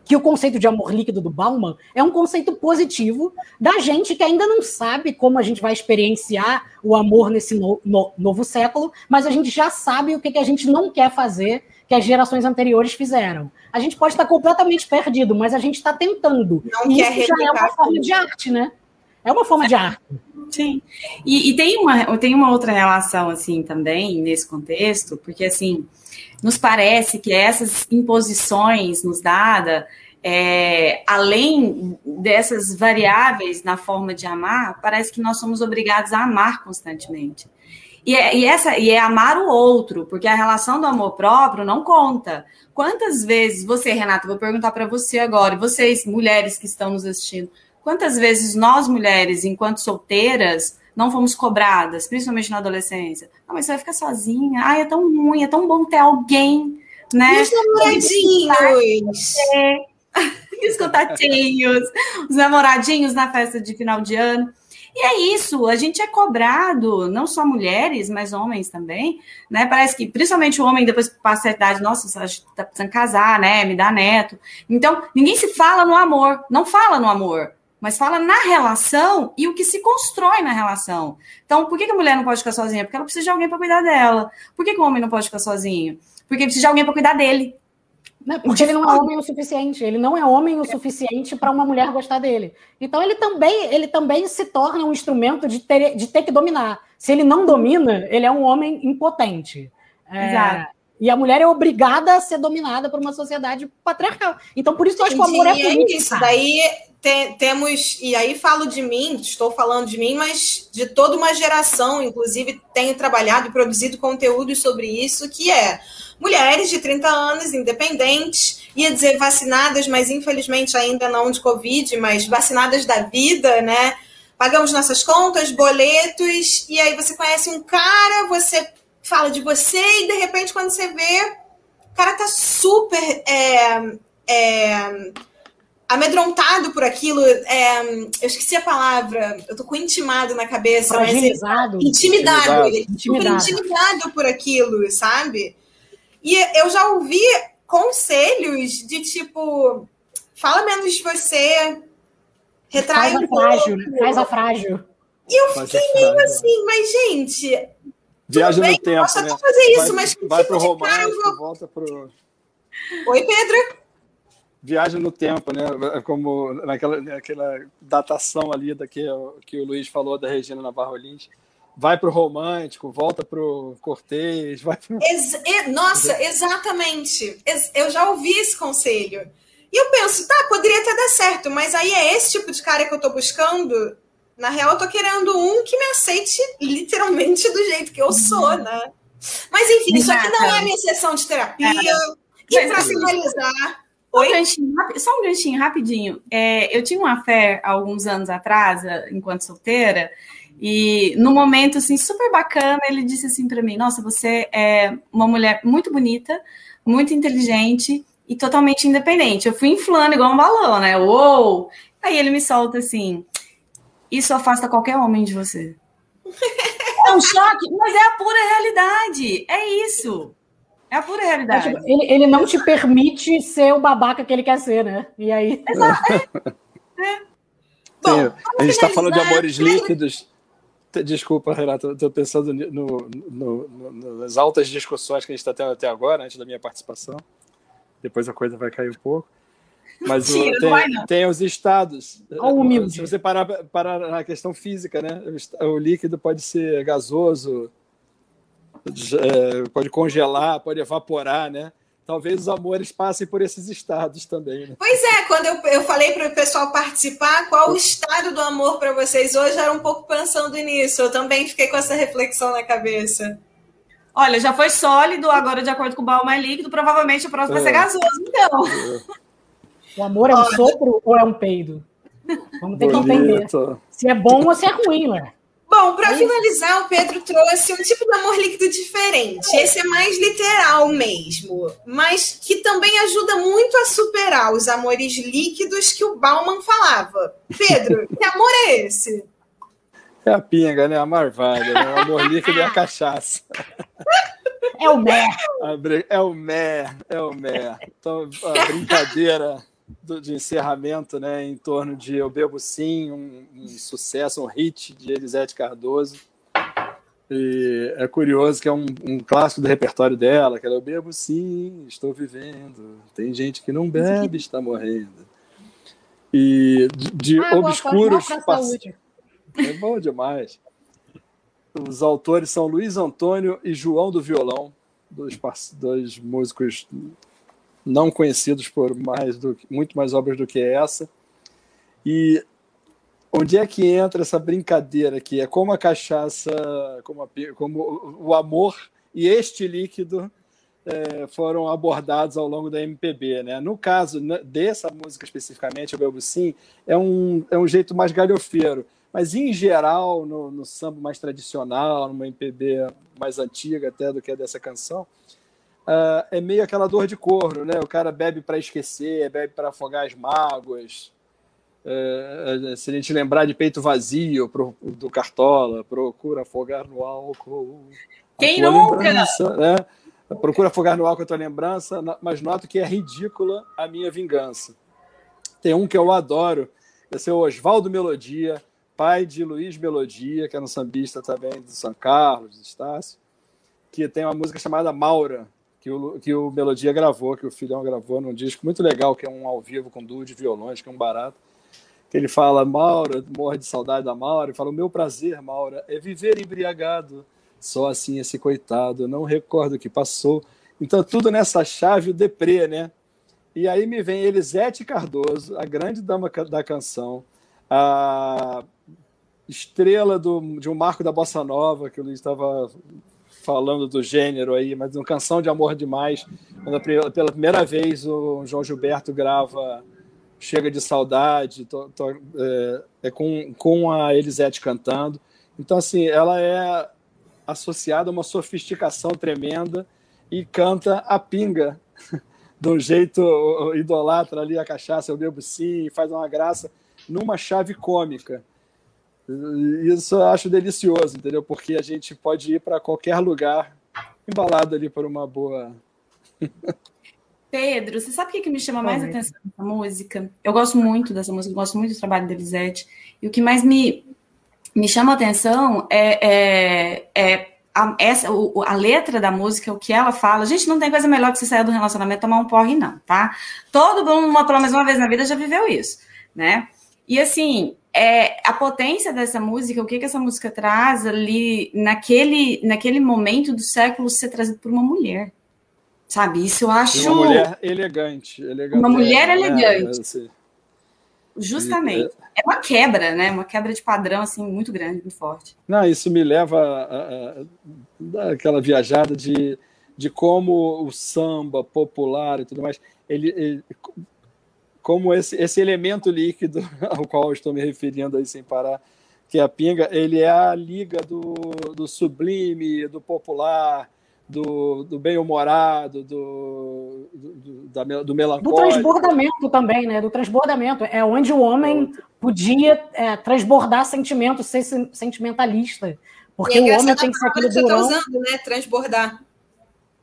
que o conceito de amor líquido do Bauman é um conceito positivo da gente que ainda não sabe como a gente vai experienciar o amor nesse no, no, novo século, mas a gente já sabe o que, que a gente não quer fazer que as gerações anteriores fizeram. A gente pode estar completamente perdido, mas a gente está tentando. Não e isso já é uma forma de arte, né? É uma forma de arte. Sim. E, e, tem, uma, tem uma outra relação, assim, também, nesse contexto, porque, assim, nos parece que essas imposições nos dadas, é, além dessas variáveis na forma de amar, parece que nós somos obrigados a amar constantemente. E é, e, essa, e é amar o outro, porque a relação do amor próprio não conta. Quantas vezes você, Renata, vou perguntar para você agora, e vocês, mulheres que estão nos assistindo, Quantas vezes nós, mulheres, enquanto solteiras, não fomos cobradas, principalmente na adolescência? Ah, mas você vai ficar sozinha. Ah, é tão ruim, é tão bom ter alguém, né? E os namoradinhos. <laughs> os contatinhos, os namoradinhos na festa de final de ano. E é isso, a gente é cobrado, não só mulheres, mas homens também, né? Parece que, principalmente o homem, depois que passa a idade, nossa, acho que tá precisando casar, né? Me dá neto. Então, ninguém se fala no amor, não fala no amor mas fala na relação e o que se constrói na relação. Então, por que a mulher não pode ficar sozinha? Porque ela precisa de alguém para cuidar dela. Por que, o homem não pode ficar sozinho? Porque precisa de alguém para cuidar dele. Não, porque ele não é homem o suficiente. Ele não é homem o suficiente para uma mulher gostar dele. Então ele também, ele também se torna um instrumento de ter, de ter que dominar. Se ele não domina, ele é um homem impotente. É, Exato. E a mulher é obrigada a ser dominada por uma sociedade patriarcal. Então, por isso eu acho que o amor é político. Isso daí te, temos, e aí falo de mim, estou falando de mim, mas de toda uma geração, inclusive tenho trabalhado e produzido conteúdo sobre isso, que é mulheres de 30 anos, independentes, ia dizer vacinadas, mas infelizmente ainda não de Covid, mas vacinadas da vida, né? Pagamos nossas contas, boletos, e aí você conhece um cara, você fala de você, e de repente, quando você vê, o cara tá super. É, é, amedrontado por aquilo, é, eu esqueci a palavra, eu tô com intimado na cabeça. Fragilizado. Mas intimidado. Intimidado. intimidado. intimidado por aquilo, sabe? E eu já ouvi conselhos de tipo, fala menos de você, retrai Faz a frágil, né? Faz a frágil. E eu fiquei meio assim, mas gente, Viaja bem, no tempo, posso né? até fazer isso, vai, mas que vai tipo pro de cara vou... volta pro Oi, Pedro? Viaja no tempo, né? Como naquela, naquela datação ali da que, que o Luiz falou da Regina Navarro Lins. Vai pro romântico, volta pro Cortês, vai pro... Ex e- nossa, exatamente. Ex- eu já ouvi esse conselho. E eu penso, tá, poderia até dar certo, mas aí é esse tipo de cara que eu tô buscando. Na real, eu tô querendo um que me aceite literalmente do jeito que eu sou, né? Mas enfim, isso aqui não é a minha sessão de terapia. E Mas, pra assim, finalizar. Só um Oi? ganchinho, só um ganchinho rapidinho. É, eu tinha uma fé há alguns anos atrás, eh, enquanto solteira, e no momento assim super bacana, ele disse assim para mim: "Nossa, você é uma mulher muito bonita, muito inteligente e totalmente independente". Eu fui inflando igual um balão, né? Uou! Aí ele me solta assim: "Isso afasta qualquer homem de você". <laughs> É um choque, mas é a pura realidade. É isso. É a pura É, realidade. tipo, ele, ele não te permite ser o babaca que ele quer ser, né? E aí. Bom, Tem- a gente está falando de amores líquidos. Desculpa, Renato, estou pensando no, no- no- nas altas discussões que a gente está tendo até agora, antes da minha participação. Depois a coisa vai cair um pouco. Mas Mentira, tem, não. tem os estados. Se você parar, parar na questão física, né? O líquido pode ser gasoso, é, pode congelar, pode evaporar, né? Talvez os amores passem por esses estados também, né? Pois é, quando eu, eu falei para o pessoal participar, qual o estado do amor para vocês hoje, era um pouco pensando nisso. Eu também fiquei com essa reflexão na cabeça. Olha, já foi sólido, agora de acordo com o Balma é líquido, provavelmente o próximo vai ser É. gasoso, então. <laughs> O amor é um sopro ou é um peido? Vamos ter que entender. Bonito. Se é bom ou se é ruim, ué. Bom, para finalizar, o Pedro trouxe um tipo de amor líquido diferente. Esse é mais literal mesmo, mas que também ajuda muito a superar os amores líquidos que o Bauman falava. Pedro, <laughs> que amor é esse? É a pinga, né? A marvada, né? O amor <laughs> líquido é a cachaça. É o mer. É o mé, é o mé. Então, a brincadeira do- de encerramento, né? Em torno de Eu Bebo Sim, um, um sucesso, um hit de Elisete Cardoso. E é curioso que é um, um clássico do repertório dela, que ela Eu Bebo Sim, estou vivendo. Tem gente que não bebe, está morrendo. E de, de Água obscuros... pass- é bom demais. Os autores são Luiz Antônio e João do Violão, dois, dois músicos não conhecidos por mais do muito mais obras do que essa. E onde é que entra essa brincadeira aqui? É como a cachaça, como, a como o- amor e este líquido eh, foram abordados ao longo da MPB. Né? No caso né, dessa música especificamente, o Bebo Sim, é um, é um jeito mais galhofeiro. Mas, em geral, no, no samba mais tradicional, numa MPB mais antiga até do que a dessa canção, ah, é meio aquela dor de corno, né? O cara bebe para esquecer, bebe para afogar as mágoas. É, se a gente lembrar de Peito Vazio pro- do Cartola, procura afogar no álcool. Quem nunca? né? Procura afogar no álcool a tua lembrança, mas noto que é ridícula a minha vingança. Tem um que eu adoro, esse é o Oswaldo Melodia, pai de Luiz Melodia, que era um sambista também do São Carlos, do Estácio, que tem uma música chamada Maura, que o, que o Melodia gravou, que o filhão gravou num disco muito legal, que é um ao vivo com duo de violões, que é um barato. Que ele fala, Maura, morre de saudade da Maura, e fala: O meu prazer, Maura, é viver embriagado. Só assim esse coitado, não recordo o que passou. Então, tudo nessa chave, o deprê, né? E aí me vem Elisete Cardoso, a grande dama da canção, a estrela do, de um marco da bossa nova, que o Luiz estava falando do gênero aí, mas uma canção de amor demais. Quando pela primeira vez o João Gilberto grava Chega de Saudade, to- to- é, é com, com a Elisete cantando. Então, assim, ela é associada a uma sofisticação tremenda e canta a pinga <laughs> de um jeito idolatra ali a cachaça, eu bebo sim, faz uma graça numa chave cômica. E Isso eu acho delicioso, entendeu? Porque a gente pode ir para qualquer lugar embalado ali por uma boa. Pedro, você sabe o que, que me chama mais Oi. atenção nessa música? Eu gosto muito dessa música, eu gosto muito do trabalho da Elisete. E o que mais me, me chama a atenção é, é, é a, essa, o, a letra da música, o que ela fala, gente, não tem coisa melhor que você sair do relacionamento tomar um porre, não, tá? Todo mundo, pelo menos uma vez na vida, já viveu isso, né? E assim, é, a potência dessa música, o que, que essa música traz ali naquele, naquele momento do século ser trazido por uma mulher. Sabe? Isso eu acho. Uma mulher elegante. elegante uma mulher é, elegante. Assim. Justamente. É uma quebra, né? Uma quebra de padrão, assim, muito grande, muito forte. Não, isso me leva a, a, a aquela viajada de, de como o samba popular e tudo mais, ele, ele como esse, esse elemento líquido <laughs> ao qual estou me referindo aí sem parar, que é a pinga, ele é a liga do, do sublime, do popular, do, do bem-humorado, do, do, da, do melancólico. Do transbordamento também, né? Do transbordamento. É onde o homem podia é, transbordar sentimento, ser sentimentalista. Porque é o homem tem que ser aquele durão... Você tá usando, né? Transbordar.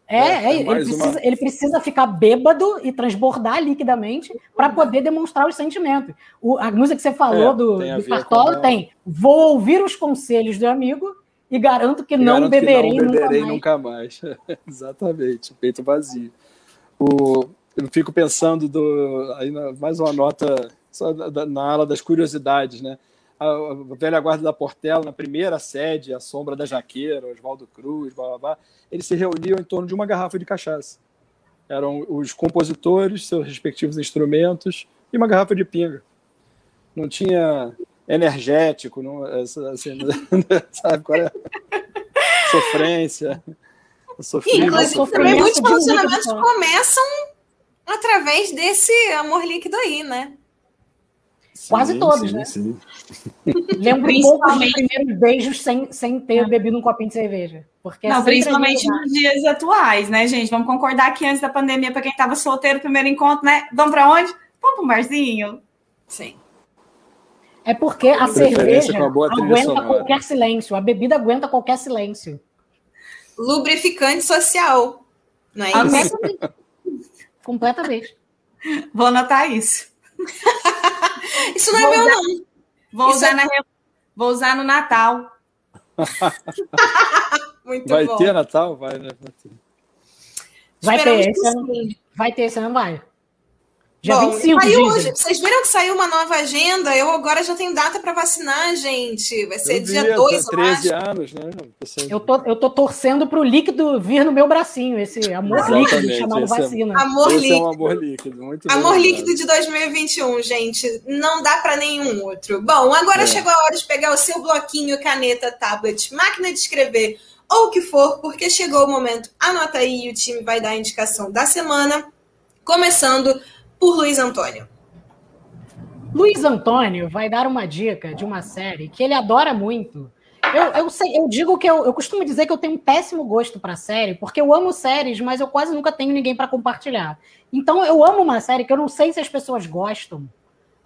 É, é, é ele, precisa, uma... ele, precisa, ficar bêbado e transbordar liquidamente para poder demonstrar os sentimentos. O, a música que você falou é, do, do Fartolo tem Vou ouvir os conselhos do amigo e garanto que não garanto beberei, que não beberei nunca mais. Nunca mais. <laughs> Exatamente, peito vazio. O, eu fico pensando do, aí mais uma nota na, na ala das curiosidades, né? A, a, velha guarda da Portela, na primeira sede, a sombra da Jaqueira, Oswaldo Cruz, blá, blá, blá, eles se reuniam em torno de uma garrafa de cachaça. Eram os compositores, seus respectivos instrumentos e uma garrafa de pinga. Não tinha energético, não, assim, <laughs> sabe qual é? Sofrência. Inclusive, também muitos relacionamentos começam através desse amor líquido aí, né? Quase sim, todos, sim, né? Sim. <laughs> Lembro um pouco dos primeiros beijos sem, sem ter é. bebido um copinho de cerveja. Porque não, principalmente nos dias atuais, né, gente? Vamos concordar que antes da pandemia, para quem estava solteiro, primeiro encontro, né? Vamos para onde? Vamos para um barzinho? Sim. É porque a cerveja aguenta sonora. qualquer silêncio, a bebida aguenta qualquer silêncio. Lubrificante social, não é isso? <laughs> Completamente. Vou anotar isso. Isso não é vou é meu, usar, não. Vou usar, é... na, vou usar no Natal. <laughs> Muito vai bom. ter Natal? Vai, né? Vai ter, esse ano, vai ter, esse ano vai. Dia Bom, 25, saiu hoje. Vocês viram que saiu uma nova agenda? Eu agora já tenho data para vacinar, gente. Vai ser eu dia 2 ou 13 anos, né? Eu tô, eu tô torcendo para o líquido vir no meu bracinho, esse amor Exatamente, líquido chamado é vacina. É, amor esse líquido. É um amor líquido. Muito amor bem, líquido de 2021, gente. Não dá para nenhum outro. Bom, agora é. chegou a hora de pegar o seu bloquinho, caneta, tablet, máquina de escrever ou o que for, porque chegou o momento. Anota aí e o time vai dar a indicação da semana. Começando por Luiz Antônio. Luiz Antônio vai dar uma dica de uma série que ele adora muito. Eu, eu, sei, eu digo que eu, eu costumo dizer que eu tenho um péssimo gosto para série, porque eu amo séries, mas eu quase nunca tenho ninguém para compartilhar. Então eu amo uma série que eu não sei se as pessoas gostam,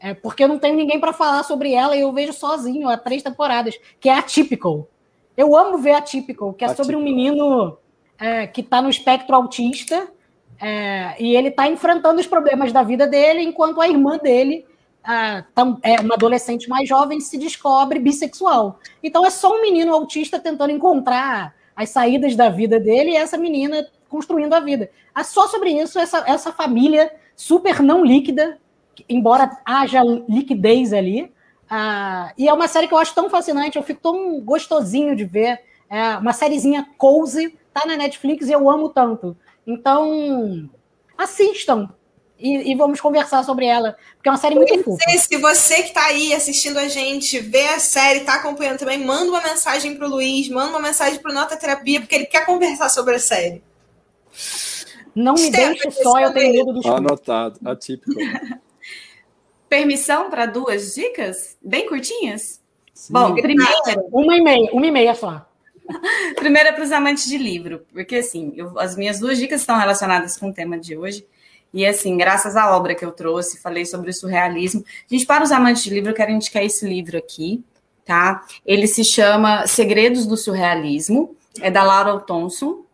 é, porque eu não tenho ninguém para falar sobre ela e eu vejo sozinho há três temporadas, que é Atypical. Eu amo ver Atypical, que é sobre um menino é, que está no espectro autista é, e ele está enfrentando os problemas da vida dele, enquanto a irmã dele é, uma adolescente mais jovem se descobre bissexual. Então é só um menino autista tentando encontrar as saídas da vida dele e essa menina construindo a vida. É só sobre isso, essa, essa família super não líquida, embora haja liquidez ali. Uh, e é uma série que eu acho tão fascinante, eu fico tão gostosinho de ver. É uma sériezinha cozy, tá na Netflix e eu amo tanto. Então, assistam e, e, vamos conversar sobre ela, porque é uma série muito fofa. Se você que está aí assistindo a gente, vê a série, está acompanhando também, manda uma mensagem para o Luiz, manda uma mensagem para o Nota Terapia, porque ele quer conversar sobre a série. Não me deixe só, eu tenho medo do. Anotado, atípico. <laughs> Permissão para duas dicas? Bem curtinhas? Sim. Bom, primeiro, uma e meia, uma e meia só. <laughs> Primeiro é para os amantes de livro, porque assim, eu, as minhas duas dicas estão relacionadas com o tema de hoje. E assim, graças à obra que eu trouxe, falei sobre o surrealismo. Gente, para os amantes de livro, eu quero indicar esse livro aqui, tá? Ele se chama Segredos do Surrealismo, é da Laura Thompson.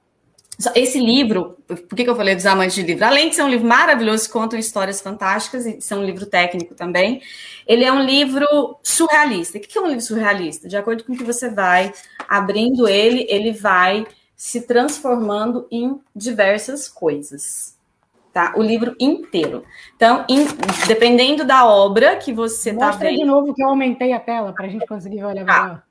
Esse livro, por que, que eu falei dos amantes de livro? Além de ser um livro maravilhoso, contam histórias fantásticas, e ser um livro técnico também, ele é um livro surrealista. O que é um livro surrealista? De acordo com o que você vai abrindo ele, ele vai se transformando em diversas coisas. Tá? O livro inteiro. Então, in, dependendo da obra que você está vendo. Mostra de novo que eu aumentei a tela para a gente conseguir olhar ah, melhor.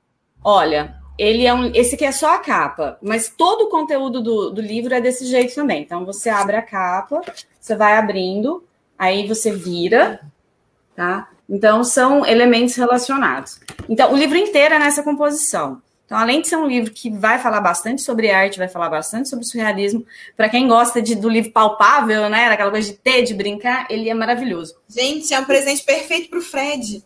Olha, ele é um, esse aqui é só a capa, mas todo o conteúdo do, do livro é desse jeito também. Então você abre a capa, você vai abrindo, aí você vira, tá? Então são elementos relacionados. Então o livro inteiro é nessa composição. Então, além de ser um livro que vai falar bastante sobre arte, vai falar bastante sobre surrealismo, para quem gosta de, do livro palpável, né, daquela coisa de ter, de brincar, ele é maravilhoso. Gente, é um presente perfeito para o Fred.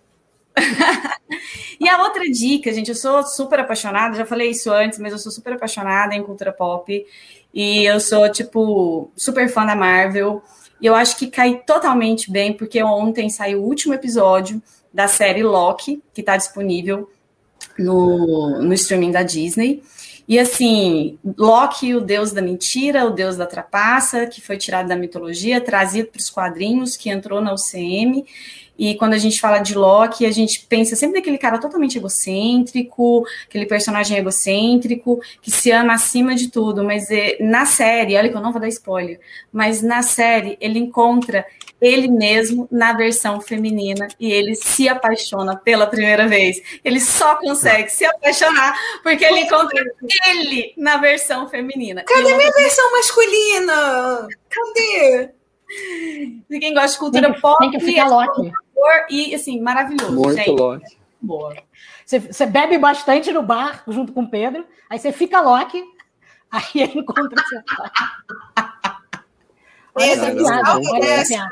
<laughs> e a outra dica, gente, eu sou super apaixonada, já falei isso antes, mas eu sou super apaixonada em cultura pop. E eu sou, tipo, super fã da Marvel. E eu acho que cai totalmente bem, porque ontem saiu o último episódio da série Loki, que está disponível no, no streaming da Disney. E assim, Loki, o deus da mentira, o deus da trapaça, que foi tirado da mitologia, trazido para os quadrinhos, que entrou na UCM e quando a gente fala de Loki, a gente pensa sempre naquele cara totalmente egocêntrico, aquele personagem egocêntrico, que se ama acima de tudo. Mas é, na série, olha que eu não vou dar spoiler, mas na série ele encontra ele mesmo na versão feminina e ele se apaixona pela primeira vez. Ele só consegue se apaixonar porque ele encontra ele na versão feminina. Cadê minha versão masculina? Cadê? De quem gosta de cultura tem que, pop. Tem que ficar Loki e, assim, maravilhoso. Muito gente. Loki. Boa. Você, você, bebe bastante no bar junto com o Pedro, aí você fica Loki, aí ele encontra seu Pedro, me salva dessa.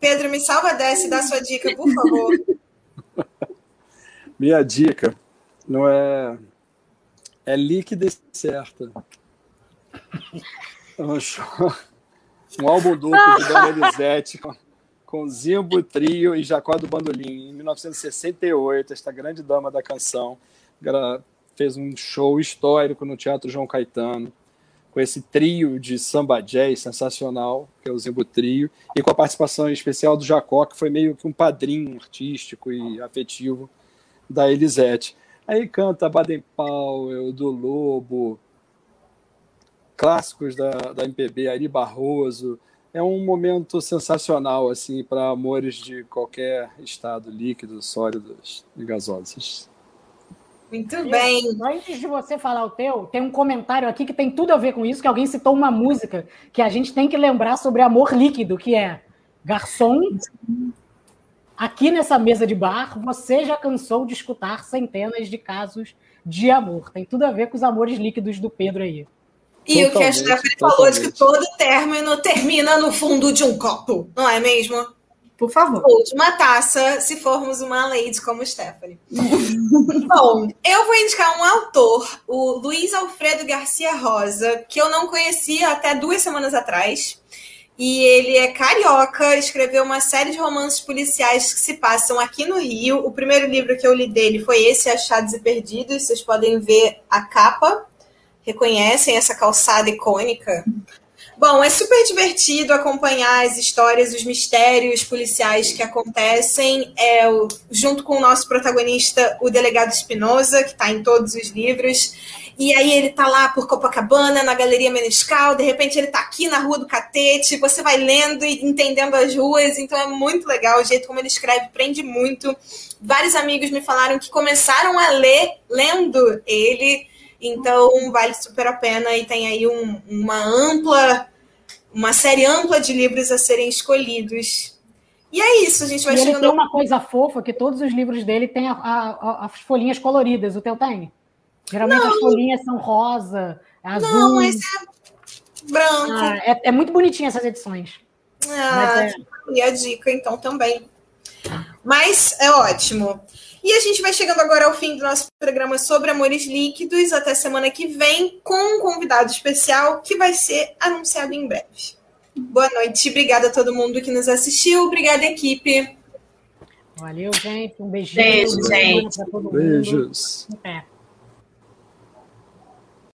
Pedro, me salva dessa e dá sua dica, por favor. <laughs> Minha dica não é. É líquida e certa. Um, um álbum duplo de Dona Elisete com Zimbo Trio e Jacó do Bandolim. Em 1968, esta grande dama da canção fez um show histórico no Teatro João Caetano, com esse trio de samba jazz sensacional, que é o Zimbo Trio, e com a participação especial do Jacó, que foi meio que um padrinho artístico e afetivo da Elisete. Aí canta Baden Powell, do Lobo, clássicos da, da MPB, Ari Barroso, é um momento sensacional assim para amores de qualquer estado, líquido, sólidos e gasosos. Muito bem. Antes de você falar o teu, tem um comentário aqui que tem tudo a ver com isso, que alguém citou uma música que a gente tem que lembrar sobre amor líquido, que é Garçom, aqui nessa mesa de bar, você já cansou de escutar centenas de casos de amor. Tem tudo a ver com os amores líquidos do Pedro aí. E o que a Stephanie falou de que todo término termina no fundo de um copo, não é mesmo? Por favor. Ou de uma taça, se formos uma lady como Stephanie. <laughs> Bom, eu vou indicar um autor, o Luiz Alfredo Garcia Rosa, que eu não conhecia até duas semanas atrás. E ele é carioca, escreveu uma série de romances policiais que se passam aqui no Rio. O primeiro livro que eu li dele foi esse, Achados e Perdidos. Vocês podem ver a capa reconhecem essa calçada icônica. Bom, é super divertido acompanhar as histórias, os mistérios policiais que acontecem. É, junto com o nosso protagonista, o delegado Espinosa, que está em todos os livros. E aí ele tá lá por Copacabana, na Galeria Menescal, de repente ele tá aqui na Rua do Catete, você vai lendo e entendendo as ruas, então é muito legal o jeito como ele escreve, prende muito. Vários amigos me falaram que começaram a ler lendo ele, então, vale super a pena e tem aí um, uma ampla, uma série ampla de livros a serem escolhidos. E é isso, a gente vai e chegando. Ele tem uma coisa fofa que todos os livros dele têm a, a, a, as folhinhas coloridas. O teu tem? Geralmente não. as folhinhas são rosa, azul. Não, esse é branco. Ah, é, é, muito bonitinho essas edições. Ah, é... e a dica então também. Mas é ótimo. E a gente vai chegando agora ao fim do nosso programa sobre amores líquidos. Até semana que vem, com um convidado especial que vai ser anunciado em breve. Boa noite, obrigada a todo mundo que nos assistiu, obrigada, equipe. Valeu, gente. Um beijinho. Beijo, gente. Beijos. É.